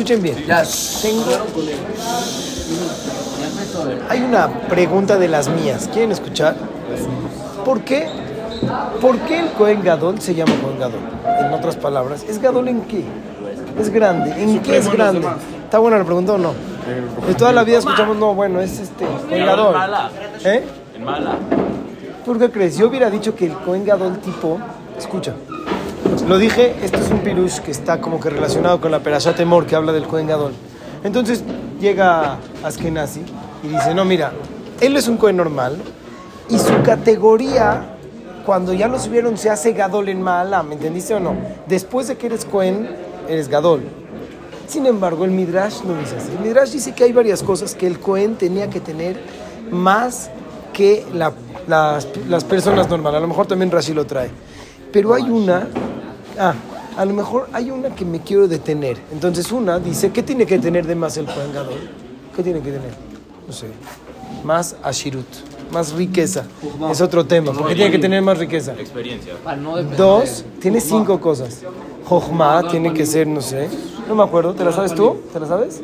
escuchen bien. Ya, Tengo, hay una pregunta de las mías. ¿Quieren escuchar? ¿Por qué? ¿Por qué el Cohen Gadol se llama Cohen Gadol? En otras palabras, ¿es Gadol en qué? Es grande. ¿En qué es grande? ¿Está buena la pregunta o no? De toda la vida escuchamos, no, bueno, es este, Cohen Gadol. ¿Eh? En mala. ¿Por qué crees? Yo hubiera dicho que el Cohen Gadol tipo, escucha, lo dije, esto es un pirush que está como que relacionado con la Perashat Temor que habla del Cohen Gadol. Entonces llega Askenazi y dice, no, mira, él es un Cohen normal y su categoría, cuando ya lo subieron, se hace Gadol en Maala, ¿me entendiste o no? Después de que eres Cohen, eres Gadol. Sin embargo, el Midrash no dice así. El Midrash dice que hay varias cosas que el Cohen tenía que tener más que la- las, las personas normales. A lo mejor también Rashi lo trae. Pero hay una, ah, a lo mejor hay una que me quiero detener. Entonces una dice, ¿qué tiene que tener de más el Cohen Gadol? ¿Qué tiene que tener? No sé. Más ashirut, más riqueza. Es otro tema, porque tiene que tener más riqueza. Experiencia. Dos, tiene cinco cosas. Jochma tiene que ser, no sé, no me acuerdo, ¿te la sabes tú? ¿Te la sabes?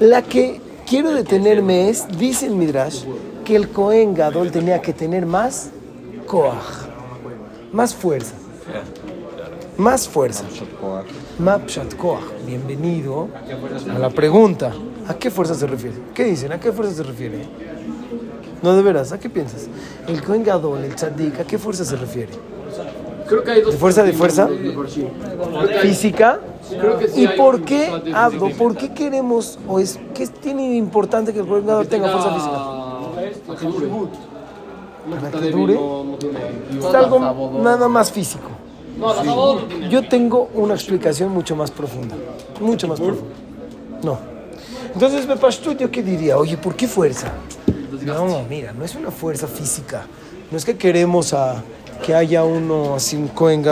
La que quiero detenerme es, dice el Midrash, que el Cohen Gadol tenía que tener más koach, más fuerza, más fuerza. Mapshat koach, bienvenido a la pregunta. ¿A qué fuerza se refiere? ¿Qué dicen? ¿A qué fuerza se refiere? No, de veras, ¿a qué piensas? El Cohen Gadol, el Tzadik, ¿a qué fuerza se refiere? Creo que hay dos. ¿De fuerza, de fuerza? Física. Creo que sí ¿Y por qué, Abdo, por qué queremos, o es, qué tiene de importante que el Cohen Gadol tenga fuerza física? Para que dure. Es algo nada más físico. Tiene. Yo tengo una explicación mucho más profunda. Mucho más profunda. No. Entonces, me pasó yo qué diría, oye, ¿por qué fuerza? No, mira, no es una fuerza física. No es que queremos a, que haya uno así, un Cohen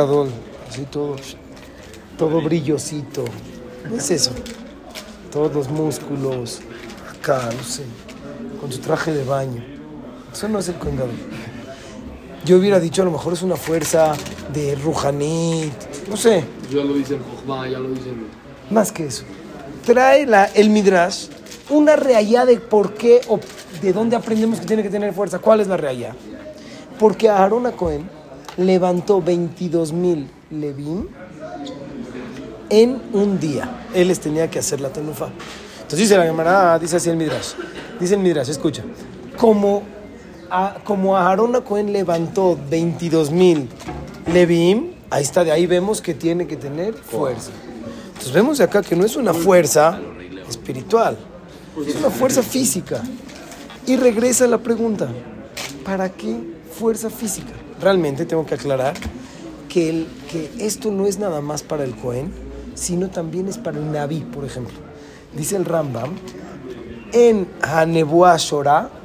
así todo, todo brillosito. No es eso. Todos los músculos, acá, no sé, con su traje de baño. Eso no es el Cohen. Yo hubiera dicho, a lo mejor es una fuerza de Rujanit, no sé, Ya lo dicen Jochma, ya lo dicen. más que eso. Trae la, el Midrash una reallá de por qué o de dónde aprendemos que tiene que tener fuerza. ¿Cuál es la reallá? Porque Aarón a Cohen levantó 22 mil levim en un día. Él les tenía que hacer la tenufa. Entonces dice la Gemara, dice así el Midrash. Dice el Midrash, escucha. Como, a, como a Cohen levantó 22 mil levim, ahí está, de ahí vemos que tiene que tener fuerza. Entonces vemos acá que no es una fuerza espiritual, es una fuerza física. Y regresa la pregunta, ¿para qué fuerza física? Realmente tengo que aclarar que, el, que esto no es nada más para el Cohen, sino también es para el Naví, por ejemplo. Dice el Rambam, en Hanebuah Shorah,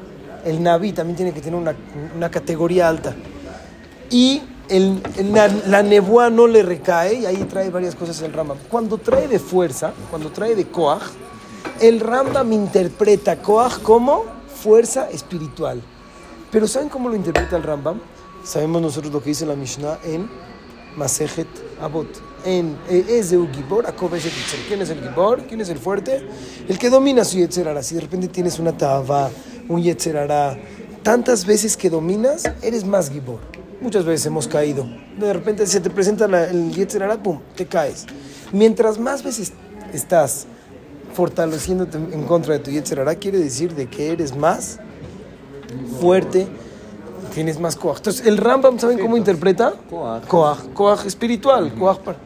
el Naví también tiene que tener una, categoría alta. Y el, la, la nebuá no le recae, y ahí trae varias cosas el Rambam. Cuando trae de fuerza, cuando trae de Koach, el Rambam interpreta Koach como fuerza espiritual. Pero ¿saben cómo lo interpreta el Rambam? Sabemos nosotros lo que dice la Mishnah en Masejet Abot. En eh, Ezeu Gibor, Akob Eshet Yitzer. ¿Quién es el Gibor? ¿Quién es el fuerte? El que domina su Yetzerara. Si de repente tienes una Tava, un Yetzerara, tantas veces que dominas, eres más Gibor. Muchas veces hemos caído. De repente se te presenta la- el Yetzerara, pum, te caes. Mientras más veces estás fortaleciéndote en contra de tu Yetzerara, quiere decir de que eres más fuerte, tienes más coaj. Entonces, el Rambam, ¿saben cómo interpreta? Coaj. Coaj espiritual, coaj para-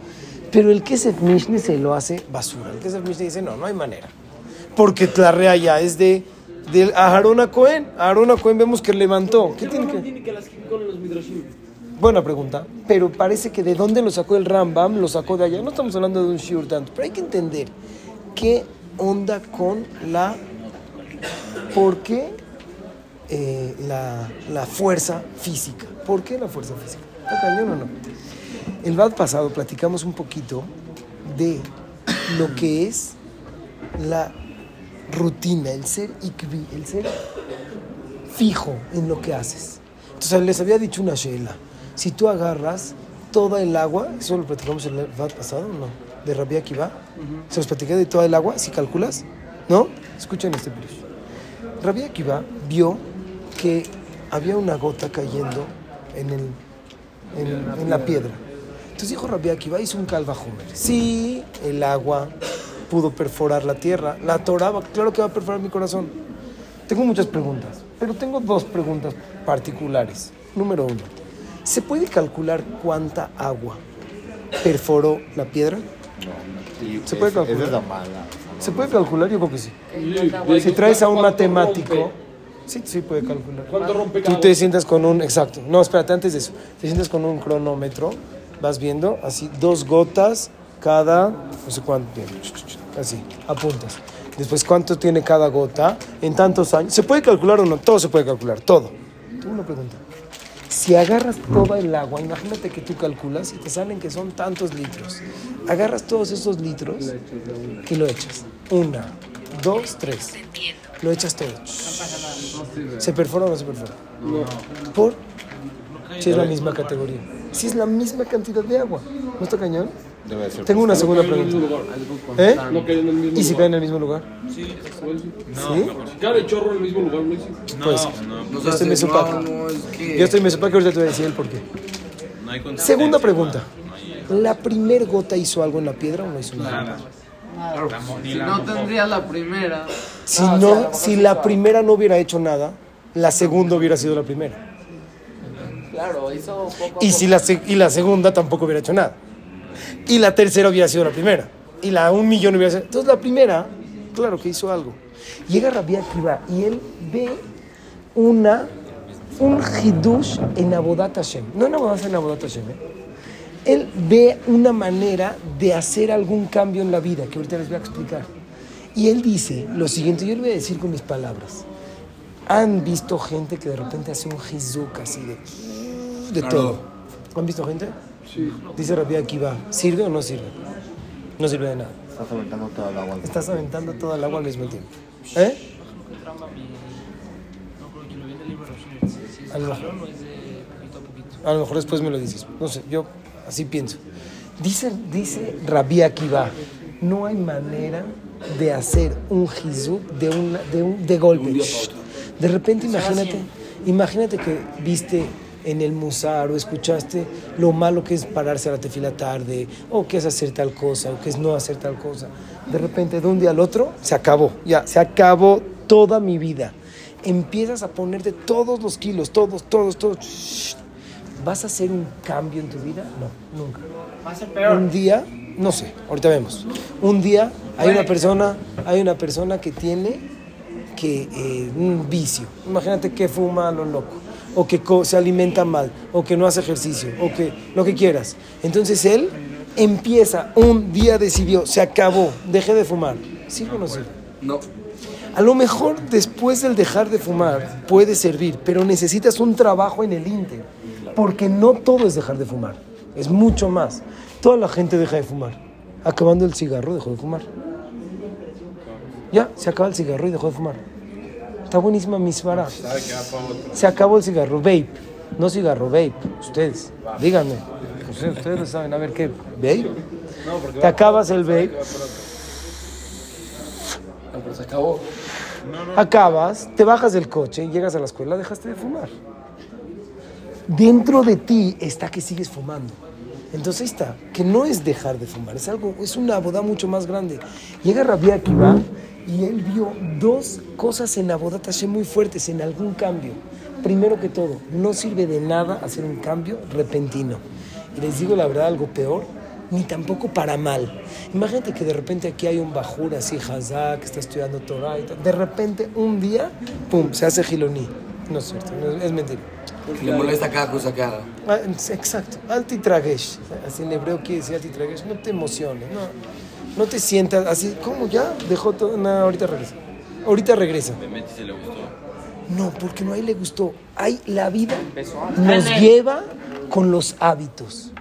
Pero el Kesef Mishne se lo hace basura. El Kesef Mishne dice, no, no hay manera. Porque la rea ya es de, de Aarón a Cohen. Aarón a Cohen vemos que levantó. ¿Qué tiene que...? tiene que las con los midrashim? Buena pregunta, pero parece que de dónde lo sacó el Rambam, lo sacó de allá. No estamos hablando de un shiur tanto, pero hay que entender qué onda con la... ¿Por qué eh, la, la fuerza física? ¿Por qué la fuerza física? ¿Está cañón o no? El VAD pasado platicamos un poquito de lo que es la rutina, el ser ikvi, el ser fijo en lo que haces. Entonces les había dicho una shela. Si tú agarras toda el agua, eso lo platicamos el VAT pasado, ¿o ¿no? De Rabbi Akiva. Se los platiqué de toda el agua, si calculas, ¿no? Escuchen este pirush. Rabbi Akiva vio que había una gota cayendo en, el, en, en la piedra. Entonces dijo Rabbi Akiva, hizo un calvajomer. Sí, el agua pudo perforar la tierra, la atoraba, claro que va a perforar mi corazón. Tengo muchas preguntas, pero tengo dos preguntas particulares. Número uno, ¿se puede calcular cuánta agua perforó la piedra? Y Se puede calcular. Esa es la mala. ¿Se puede calcular? Yo creo que sí. Si traes a un ¿cuánto matemático, sí, sí puede calcular. ¿Cuánto rompe Tú te sientas con un, exacto, no, espérate, antes de eso, te sientas con un cronómetro, vas viendo, así, dos gotas cada, no sé cuánto tiempo, así, apuntas. Después, ¿cuánto tiene cada gota en tantos años? ¿Se puede calcular o no? Todo se puede calcular, todo. Tengo una pregunta. Si agarras toda el agua, imagínate que tú calculas y te salen que son tantos litros. Agarras todos esos litros y lo echas. Una, dos, tres. Lo echas todo. ¿Se perfora o no se perfora? ¿Por? Si es la misma categoría. Si es la misma cantidad de agua. ¿No está cañón? Debe ser. Tengo una No segunda cae en el mismo pregunta. lugar. ¿Eh? No cae en el mismo ¿Y si cae en el mismo lugar? Sí, ¿Sí? Si cae el chorro en el mismo lugar, no hice. Pues, No, yo estoy no, es que... Yo estoy mesopaco, ahorita te voy a decir el por qué. No Segunda pregunta. no ¿La primer gota hizo algo en la piedra o no hizo nada? Nada. Si no tendría la primera. Si no, si la primera no hubiera hecho nada, la segunda hubiera sido la primera. Claro, hizo poco Y, si la, se- y la segunda tampoco hubiera hecho nada. Y la tercera hubiera sido la primera. Y la un millón hubiera sido. Entonces la primera, claro que hizo algo. Llega Rabbi Akiva y él ve una, un hidush en Abodat Hashem. No en Abodat, en Abodat Hashem. ¿eh? Él ve una manera de hacer algún cambio en la vida, que ahorita les voy a explicar. Y él dice lo siguiente, yo le voy a decir con mis palabras. Han visto gente que de repente hace un hizuk así de, de todo. ¿Han visto gente? Sí. Dice Rabbi Akiva, ¿sirve o no sirve? No sirve de nada. Estás aventando toda el agua. Estás aventando todo el agua al mismo tiempo. ¿Eh? A lo mejor, a lo mejor después me lo dices. No sé, yo así pienso. Dice, dice Rabbi Akiva, no hay manera de hacer un hizuk de, una, de, un, de golpe. De repente imagínate, imagínate que viste en el musar o escuchaste lo malo que es pararse a la tefila tarde, o que es hacer tal cosa, o que es no hacer tal cosa. De repente, de un día al otro, se acabó, ya, se acabó toda mi vida. Empiezas a ponerte todos los kilos, todos, todos, todos. Shh. ¿Vas a hacer un cambio en tu vida? No, nunca. Un día, no sé, ahorita vemos. Un día hay una persona, hay una persona que tiene que eh, un vicio. Imagínate que fuma a lo loco, o que se alimenta mal, o que no hace ejercicio, o que lo que quieras. Entonces él empieza, un día decidió, se acabó, dejé de fumar. ¿Sirve o no sirve? No. A lo mejor después del dejar de fumar puede servir, pero necesitas un trabajo en el Inter, porque no todo es dejar de fumar, es mucho más. Toda la gente deja de fumar. Acabando el cigarro, dejó de fumar. Ya, se acaba el cigarro y dejó de fumar. Está buenísima mi svara. Se acabó el cigarro, vape. No cigarro, vape. Ustedes, díganme. Ustedes, ustedes lo saben, a ver qué. ¿Vape? Te acabas el vape. No, pero se acabó. Acabas, te bajas del coche, llegas a la escuela, dejaste de fumar. Dentro de ti está que sigues fumando. Entonces ahí está, que no es dejar de fumar, es algo, es una boda mucho más grande. Llega Rabbi Akiva y él vio dos cosas en Abodat Hashem muy fuertes, en algún cambio. Primero que todo, no sirve de nada hacer un cambio repentino. Y les digo la verdad, algo peor, ni tampoco para mal. Imagínate que de repente aquí hay un bajur así, Hazá, que está estudiando Torah y tal. De repente, un día, pum, se hace giloní. No es cierto, no es, es mentira. Le molesta cada cosa que haga. Ah, Exacto, antitragesh. Así en hebreo quiere decir antitragesh. No te emociones, no, no te sientas así. ¿Cómo ya? Dejó todo. No, ahorita regresa. Ahorita regresa. Me metí se le gustó. No, porque no a él le gustó. Hay, la vida nos lleva con los hábitos.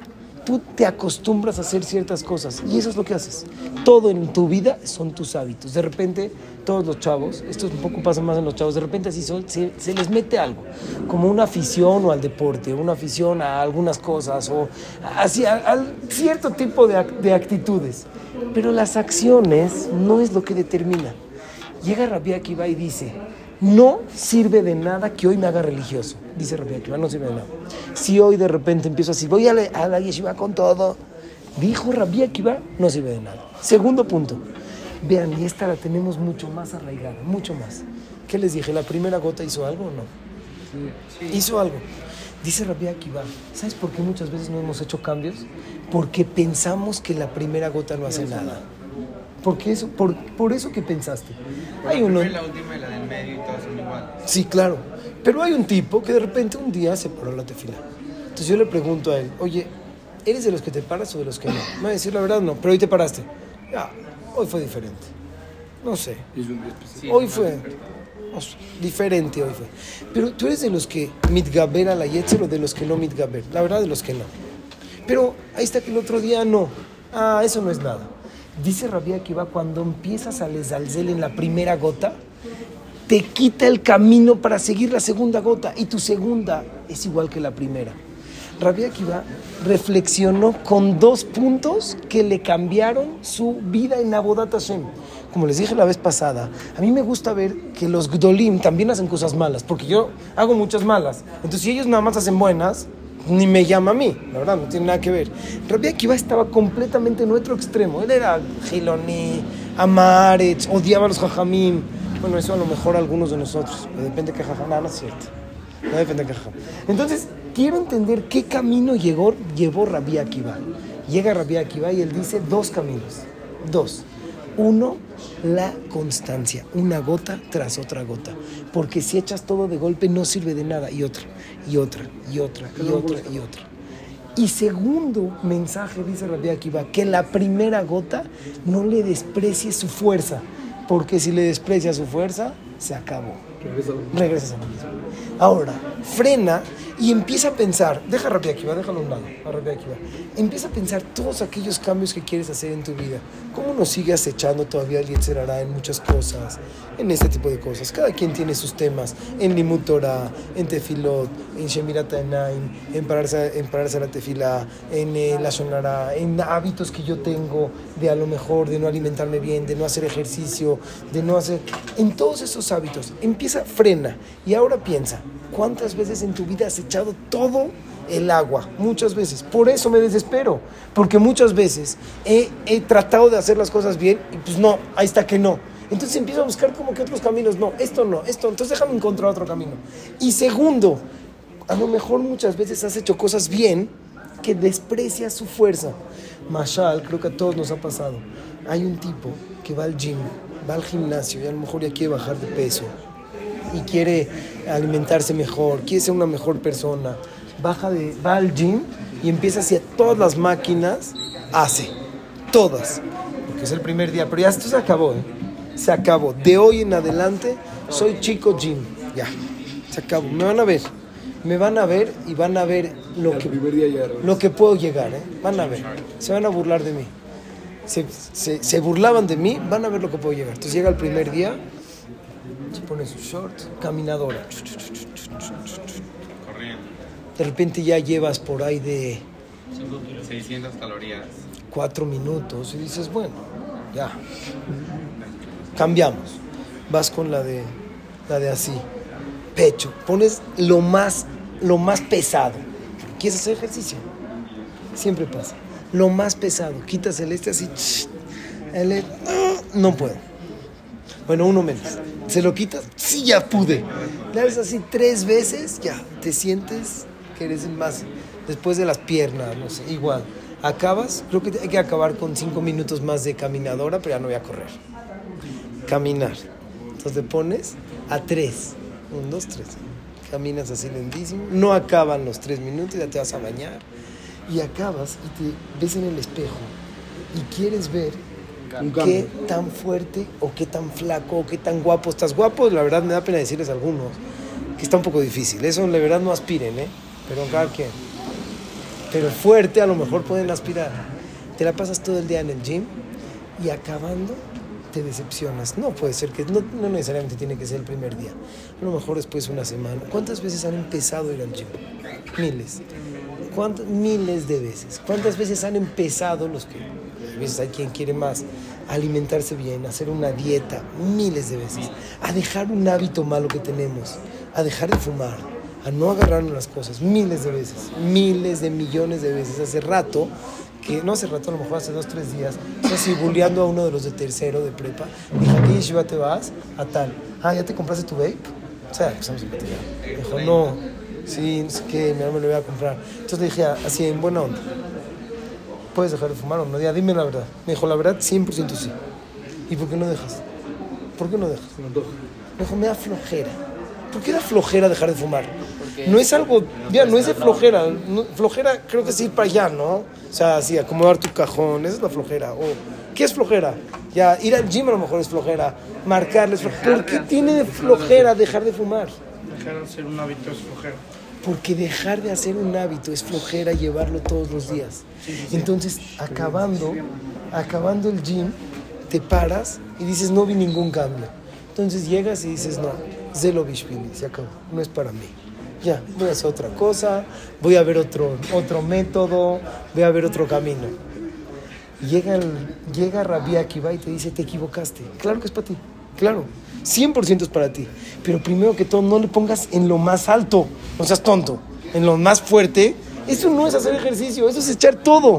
Tú te acostumbras a hacer ciertas cosas y eso es lo que haces. Todo en tu vida son tus hábitos. De repente, todos los chavos, esto un poco pasa más en los chavos, de repente así se, les mete algo, como una afición o al deporte, una afición a algunas cosas o hacia a cierto tipo de, de actitudes. Pero las acciones no es lo que determina. Llega Rabbi Akiva y dice, no sirve de nada que hoy me haga religioso. Dice Rabbi no sirve de nada. Si hoy de repente empiezo así, voy a la, a la yeshiva con todo, dijo Rabbi Akiva, no sirve de nada. Segundo punto, vean, y esta la tenemos mucho más arraigada, mucho más. ¿Qué les dije? ¿La primera gota hizo algo o no? Hizo algo. Dice Rabbi Akiva, ¿sabes por qué muchas veces no hemos hecho cambios? Porque pensamos que la primera gota no hace nada. Porque eso, por, por eso que pensaste. Hay uno, La última y la del medio y todas son iguales. Sí, claro. Pero hay un tipo que de repente un día se paró la tefila. Entonces yo le pregunto a él, oye, ¿eres de los que te paras o de los que no? Me va a decir la verdad, no, pero hoy te paraste. Ya, hoy fue diferente. No sé. hoy fue no sé, diferente, hoy fue. Pero tú eres de los que mitgaber a la yetzer o de los que no mitgaber. La verdad, de los que no. Pero ahí está que el otro día no. Ah, eso no es nada. Dice Rabbi Akiva, cuando empiezas a lezalzel en la primera gota, te quita el camino para seguir la segunda gota y tu segunda es igual que la primera. Rabbi Akiva reflexionó con dos puntos que le cambiaron su vida en Abodat Hashem. Como les dije la vez pasada, a mí me gusta ver que los Gdolim también hacen cosas malas, porque yo hago muchas malas. Entonces, si ellos nada más hacen buenas, ni me llama a mí, la verdad, no tiene nada que ver. Rabbi Akiva estaba completamente en otro extremo. Él era Giloní, Amaretz, odiaba a los Jajamim. Bueno, eso a lo mejor algunos de nosotros, pero depende de qué Jajam, no, no es cierto. No depende de qué Jajam. Entonces, quiero entender qué camino llegó, llevó Rabbi Akiva. Llega Rabbi Akiva y él dice dos caminos. Dos. Uno, la constancia, una gota tras otra gota. Porque si echas todo de golpe no sirve de nada. Y otra, y otra, y otra, y otra, y otra. Y segundo mensaje, dice Rabbi Akiva, que la primera gota no le desprecie su fuerza. Porque si le desprecia su fuerza, se acabó. Regresas a lo mismo. Ahora, frena y empieza a pensar, deja Rabbi Akiva, déjalo a un lado, a Rabbi Akiva. Empieza a pensar todos aquellos cambios que quieres hacer en tu vida. ¿Cómo nos sigue acechando todavía el Yetzer Hara en muchas cosas, en este tipo de cosas? Cada quien tiene sus temas, en Limut Torah, en Tefilot, en Shemirat Enaim, en pararse, en pararse a la tefila, en eh, la Shonara, en hábitos que yo tengo de a lo mejor de no alimentarme bien, de no hacer ejercicio, de no hacer... En todos esos hábitos, empieza, frena y ahora piensa, ¿cuántas veces en tu vida has echado todo el agua? Muchas veces. Por eso me desespero, porque muchas veces he, he tratado de hacer las cosas bien y pues no, ahí está que no. Entonces empiezo a buscar como que otros caminos, no, esto no, esto, entonces déjame encontrar otro camino. Y segundo, a lo mejor muchas veces has hecho cosas bien que desprecias su fuerza. Mashal, creo que a todos nos ha pasado. Hay un tipo que va al gym, va al gimnasio y a lo mejor ya quiere bajar de peso y quiere alimentarse mejor, quiere ser una mejor persona. Baja de, va al gym y empieza hacia todas las máquinas, hace, todas, porque es el primer día, pero ya esto se acabó, ¿eh? se acabó. De hoy en adelante soy chico gym, ya, se acabó. Me van a ver, me van a ver y van a ver lo que, lo que puedo llegar, ¿eh? van a ver, se van a burlar de mí. Se, se, se burlaban de mí, van a ver lo que puedo llegar. Entonces llega el primer día, se pone su short, caminadora. Corriendo. De repente ya llevas por ahí de 600 calorías. cuatro minutos y dices, bueno, ya. Cambiamos. Vas con la de la de así. Pecho. Pones lo más, lo más pesado. ¿Quieres hacer ejercicio? Siempre pasa. Lo más pesado. Quitas el este así. el e- no puedo. Bueno, uno menos. Se lo quitas, sí, ya pude. Le haces así tres veces, ya, te sientes que eres más. Después de las piernas, no sé, igual. Acabas, creo que hay que acabar con cinco minutos más de caminadora, pero ya no voy a correr. Caminar. Entonces te pones a tres. Un, dos, tres. Caminas así lentísimo. No acaban los tres minutos, ya te vas a bañar. Y acabas y te ves en el espejo. Y quieres ver qué tan fuerte o qué tan flaco o qué tan guapo estás. Guapo, la verdad me da pena decirles a algunos que está un poco difícil. Eso la verdad no aspiren, ¿eh? Pero cada quien. pero fuerte a lo mejor pueden aspirar. Te la pasas todo el día en el gym y acabando te decepcionas. No puede ser que, no, no necesariamente tiene que ser el primer día. A lo mejor después una semana. ¿Cuántas veces han empezado a ir al gym? Miles. ¿Cuántas? Miles de veces. ¿Cuántas veces han empezado los que, veces hay quien quiere más, alimentarse bien, hacer una dieta, miles de veces, a dejar un hábito malo que tenemos, a dejar de fumar, a no agarrarnos las cosas, miles de veces, miles de millones de veces. Hace rato, que no hace rato, a lo mejor hace dos, tres días, así bulleando a uno de los de tercero de prepa, dije, ¿a qué yeshiva te vas? A tal. Ah, ¿ya te compraste tu vape? O sea, empezamos a platicar. Dijo, no, sí, no sé qué, mi me lo voy a comprar. Entonces le dije, así, en buena onda, ¿puedes dejar de fumar o no? Ya, dime la verdad. Me dijo, la verdad, 100% sí. ¿Y por qué no dejas? ¿Por qué no dejas? Me dijo, me da flojera. ¿Por qué da flojera dejar de fumar? No es algo, ya, no es de flojera. no- flojera creo que es ir para allá, ¿no? O sea, así, acomodar tu cajón, esa es la flojera. O, ¿qué es flojera? Ya, ir al gym a lo mejor es flojera. Marcarles, ¿por qué tiene de flojera dejar de fumar? Dejar de ser un hábito es flojera. Porque dejar de hacer un hábito es flojera llevarlo todos los días. Entonces, acabando, acabando el gym, te paras y dices, no vi ningún cambio. Entonces llegas y dices, no, Zelo Bishvili, se acabó, no es para mí. Ya, voy a hacer otra cosa, voy a ver otro, otro método, voy a ver otro camino. Llega, el- llega Rabbi Akiva y te dice, te equivocaste. Claro que es para ti, claro. 100% es para ti. Pero primero que todo, no le pongas en lo más alto, no seas tonto, en lo más fuerte. Eso no es hacer ejercicio, eso es echar todo.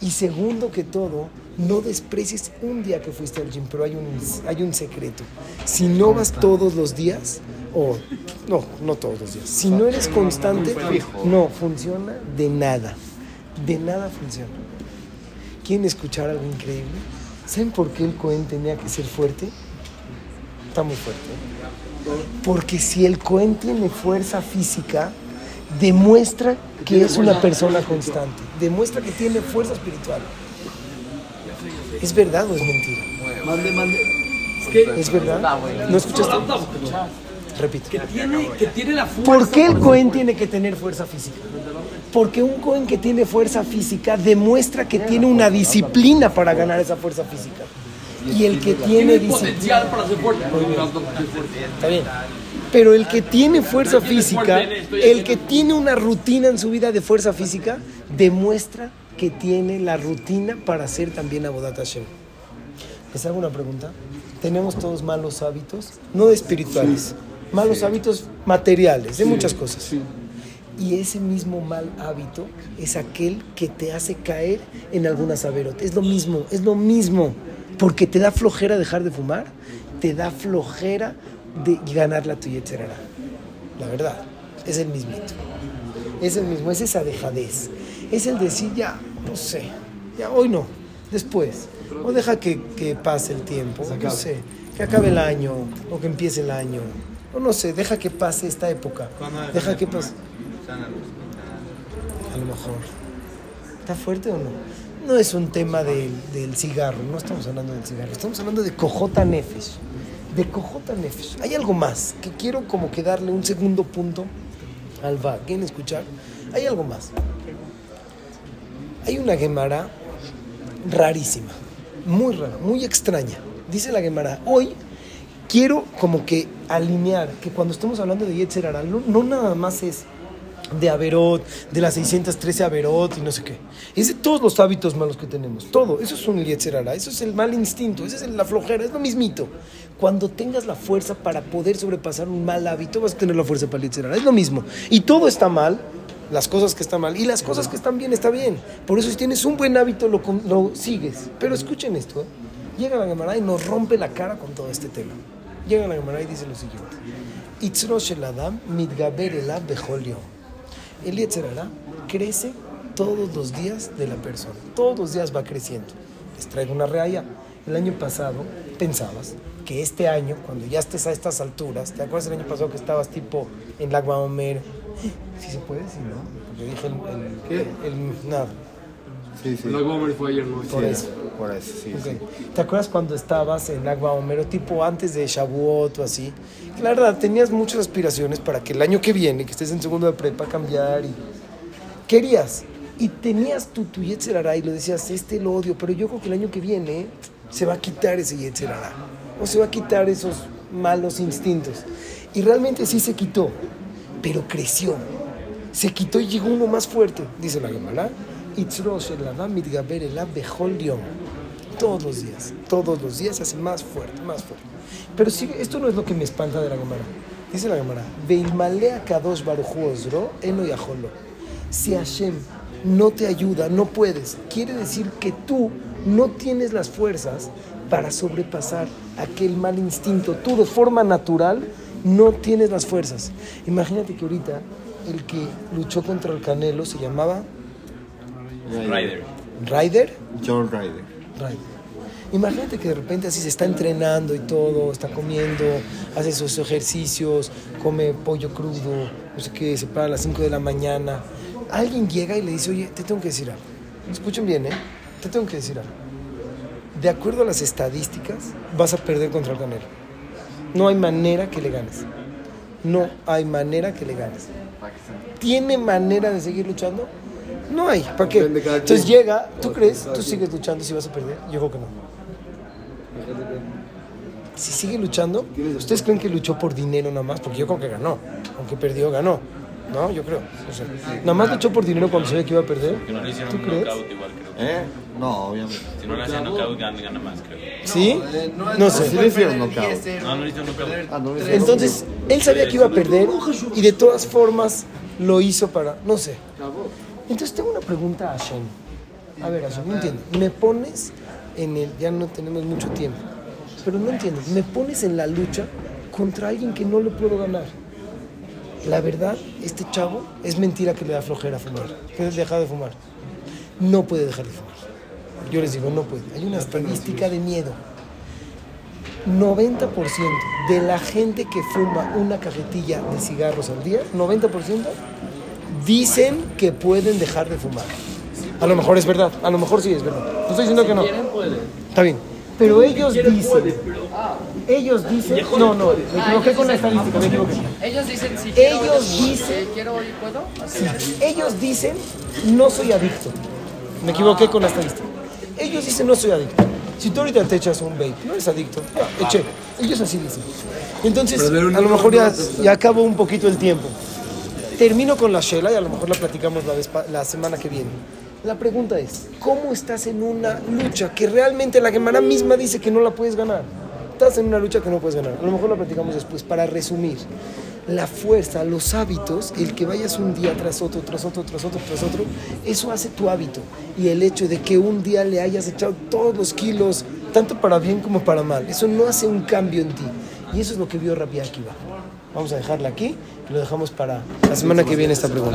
Y segundo que todo, no desprecies un día que fuiste al gym, pero hay un, hay un secreto. Si no vas todos los días, o no, no todos los días, si no eres constante, no funciona de nada. De nada funciona. ¿Quieren escuchar algo increíble? ¿Saben por qué el Cohen tenía que ser fuerte? Está muy fuerte. Porque si el Cohen tiene fuerza física, demuestra que es una persona constante. Demuestra que tiene fuerza espiritual. ¿Es verdad o es mentira? Mande, mande. Es que ¿Es verdad? ¿No escuchaste? Repito. que tiene, que tiene la fuerza. ¿Por qué el Cohen tiene que tener fuerza física? Porque un Cohen que tiene fuerza física demuestra que tiene una disciplina para ganar esa fuerza física. Y el que tiene potencial para ser fuerte. Está bien. Pero el que tiene fuerza física, el que tiene una rutina en su vida de fuerza física, demuestra que tiene la rutina para hacer también Abodat Hashem. ¿Les hago una pregunta? ¿Tenemos todos malos hábitos? No espirituales, malos hábitos materiales, de muchas cosas. Y ese mismo mal hábito es aquel que te hace caer en algunas averot. Es lo mismo, es lo mismo. Porque te da flojera dejar de fumar, te da flojera de ganar la tuya yetzerara. La verdad, es el mismito. Es el mismo, es esa dejadez. Es el decir, ya, no sé, ya hoy no, después. O deja que, que pase el tiempo, no sé, que acabe el año o que empiece el año. O no sé, deja que pase esta época. Deja que pase. A lo mejor. ¿Está fuerte o no? No es un tema del, del cigarro, no estamos hablando del cigarro, estamos hablando de cojota nefesh. De cojota nefesh. Hay algo más que quiero como que darle un segundo punto al va. ¿Quieren escuchar? Hay algo más. Hay una Gemara rarísima, muy rara, muy extraña. Dice la Gemara, hoy quiero como que alinear que cuando estamos hablando de Yetzer Hara, no, no nada más es de Averot, de las 613 Averot y no sé qué. Es de todos los hábitos malos que tenemos. Todo. Eso es un Yetzer Hara, Eso es el mal instinto. Esa es la flojera. Es lo mismito. Cuando tengas la fuerza para poder sobrepasar un mal hábito, vas a tener la fuerza para el. Es lo mismo. Y todo está mal. Las cosas que están mal y las cosas que están bien, está bien. Por eso si tienes un buen hábito, lo, lo sigues. Pero escuchen esto. ¿eh? Llega la Gemara y nos rompe la cara con todo este tema. Llega la Gemara y dice lo siguiente. Itzro shel Adam mitgaber yom. El Yetzer Hara crece todos los días de la persona. Todos los días va creciendo. Les traigo una realla. El año pasado pensabas que este año, cuando ya estés a estas alturas, ¿te acuerdas el año pasado que estabas tipo en Lagba Omer? Sí se puede, sí, ¿no? Porque dije el... el, ¿Qué? el- nada, Sí, sí. La Gomer fue ayer, ¿no? por eso. Por eso, sí, Ok. sí. ¿Te acuerdas cuando estabas en Agua Homero, tipo antes de Shavuot o así? Que La verdad, tenías muchas aspiraciones para que el año que viene, que estés en segundo de prepa, cambiar y... Querías. y tenías tu, tu Yetzer Hara y lo decías, este lo odio, pero yo creo que el año que viene se va a quitar ese Yetzer Hara, o se va a quitar esos malos instintos. Y realmente sí se quitó, pero creció. Se quitó y llegó uno más fuerte, dice la Gemara. "Itzro mitgaber elav yom". Todos los días, todos los días se hace más fuerte, más fuerte. Pero sigue, esto no es lo que me espanta de la Gemara. Dice la Gemara, Veilmalea kadosh baruchu ozro eno yaholo. Si Hashem no te ayuda, no puedes, quiere decir que tú no tienes las fuerzas para sobrepasar aquel mal instinto. Tú de forma natural no tienes las fuerzas. Imagínate que ahorita el que luchó contra el Canelo se llamaba Rider. Ryder. John Ryder. Right. Imagínate que de repente así se está entrenando y todo, está comiendo, hace sus ejercicios, come pollo crudo, no sé qué, se para a las 5 de la mañana. Alguien llega y le dice, oye, te tengo que decir algo. Escuchen bien, ¿eh? Te tengo que decir algo. De acuerdo a las estadísticas, vas a perder contra el Canelo. No hay manera que le ganes. No hay manera que le ganes. ¿Tiene manera de seguir luchando? No hay. ¿Para qué? Entonces quien. llega, ¿tú crees? ¿Tú sigues luchando si vas a perder? Yo creo que no. Si sigue luchando, ¿ustedes creen que luchó por dinero nada más? Porque yo creo que ganó. Aunque perdió, ganó. No, yo creo. O sea, nada más luchó por dinero cuando sabía que iba a perder. Que no le hicieron ¿Tú un crees? knockout igual, creo. ¿Eh? No, obviamente. Si no le hacían knockout, gana, gana más, creo. ¿Sí? Eh, No Sí sé. le hicieron knockout. No, no le hicieron knockout. Ah, no le hicieron Entonces, él sabía que iba a perder y de todas formas lo hizo para. No sé. Entonces, tengo una pregunta a Hashem. A ver, no entiendo. Me pones en el. Ya no tenemos mucho tiempo. Pero no entiendo. Me pones en la lucha contra alguien que no le puedo ganar. La verdad, este chavo es mentira que le da flojera fumar. Que dejar de fumar. No puede dejar de fumar. Yo les digo, no puede. Hay una estadística de miedo. 90% de la gente que fuma una cajetilla de cigarros al día, 90% dicen que pueden dejar de fumar. A lo mejor es verdad, a lo mejor sí es verdad. No estoy diciendo que no. Quieren, pueden. Está bien. Pero ellos Quieren, dicen, ellos dicen, no, no, me equivoqué con la estadística, me equivoqué. Ellos dicen si quiero, Ellos dicen- quiero y puedo. Sí, ellos dicen, no soy adicto. Me equivoqué con la estadística. Ellos dicen, no soy adicto. Si tú ahorita te echas un vape, no eres adicto. Ya, eché. Ellos así dicen. Entonces, a lo mejor ya, ya acabó un poquito el tiempo. Termino con la Shela y a lo mejor la platicamos la, la semana que viene. La pregunta es, ¿cómo estás en una lucha que realmente la Gemara misma dice que no la puedes ganar? Estás en una lucha que no puedes ganar. A lo mejor la platicamos después. Para resumir, la fuerza, los hábitos, el que vayas un día tras otro, tras otro, tras otro, tras otro, eso hace tu hábito. Y el hecho de que un día le hayas echado todos los kilos, tanto para bien como para mal, eso no hace un cambio en ti. Y eso es lo que vio Rabbi Akiva. Vamos a dejarla aquí y lo dejamos para la semana que viene esta pregunta.